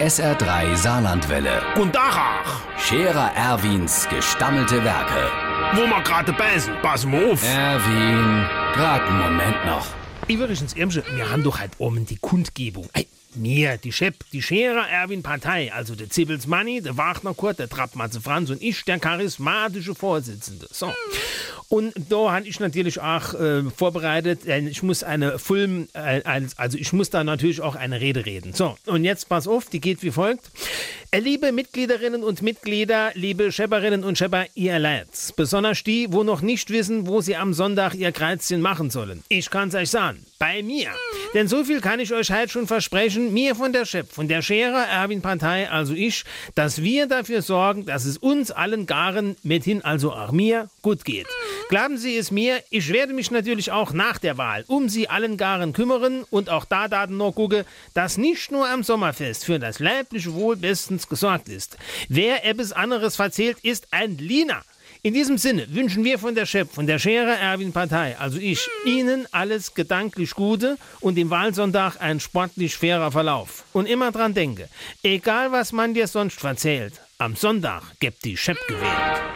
SR3 Saarlandwelle. Und Dachach, Scherer Erwins gestammelte Werke. wo wir gerade beißen, pass mal auf. Erwin, grad einen Moment noch. Übrigens, Irmsche, wir haben doch halt oben die Kundgebung. Ey, mir, die Shep, die Scherer Erwin Partei, also der Zibbels Manni, der Wagner Kurt, der Trappmatze Franz und ich, der charismatische Vorsitzende. So. Und da habe ich natürlich auch äh, vorbereitet, ich muss eine Film, äh, also ich muss da natürlich auch eine Rede reden. So, und jetzt pass auf, die geht wie folgt. Äh, Liebe Mitgliederinnen und Mitglieder, liebe Schepperinnen und Schepper, ihr Lads, besonders die, wo noch nicht wissen, wo sie am Sonntag ihr Kreuzchen machen sollen. Ich kann's euch sagen, bei mir. Denn so viel kann ich euch halt schon versprechen, mir von der Schepp, von der Scherer Erwin Partei, also ich, dass wir dafür sorgen, dass es uns allen Garen, mithin also auch mir, gut geht. Glauben Sie es mir, ich werde mich natürlich auch nach der Wahl um Sie allen Garen kümmern und auch da Daten noch gucke, dass nicht nur am Sommerfest für das leibliche Wohl bestens gesorgt ist. Wer etwas anderes verzählt, ist ein Lina. In diesem Sinne wünschen wir von der Chef, von der Scherer Erwin Partei, also ich, Ihnen alles gedanklich Gute und im Wahlsonntag ein sportlich fairer Verlauf. Und immer dran denke, egal was man dir sonst erzählt, am Sonntag gibt die Chef gewählt.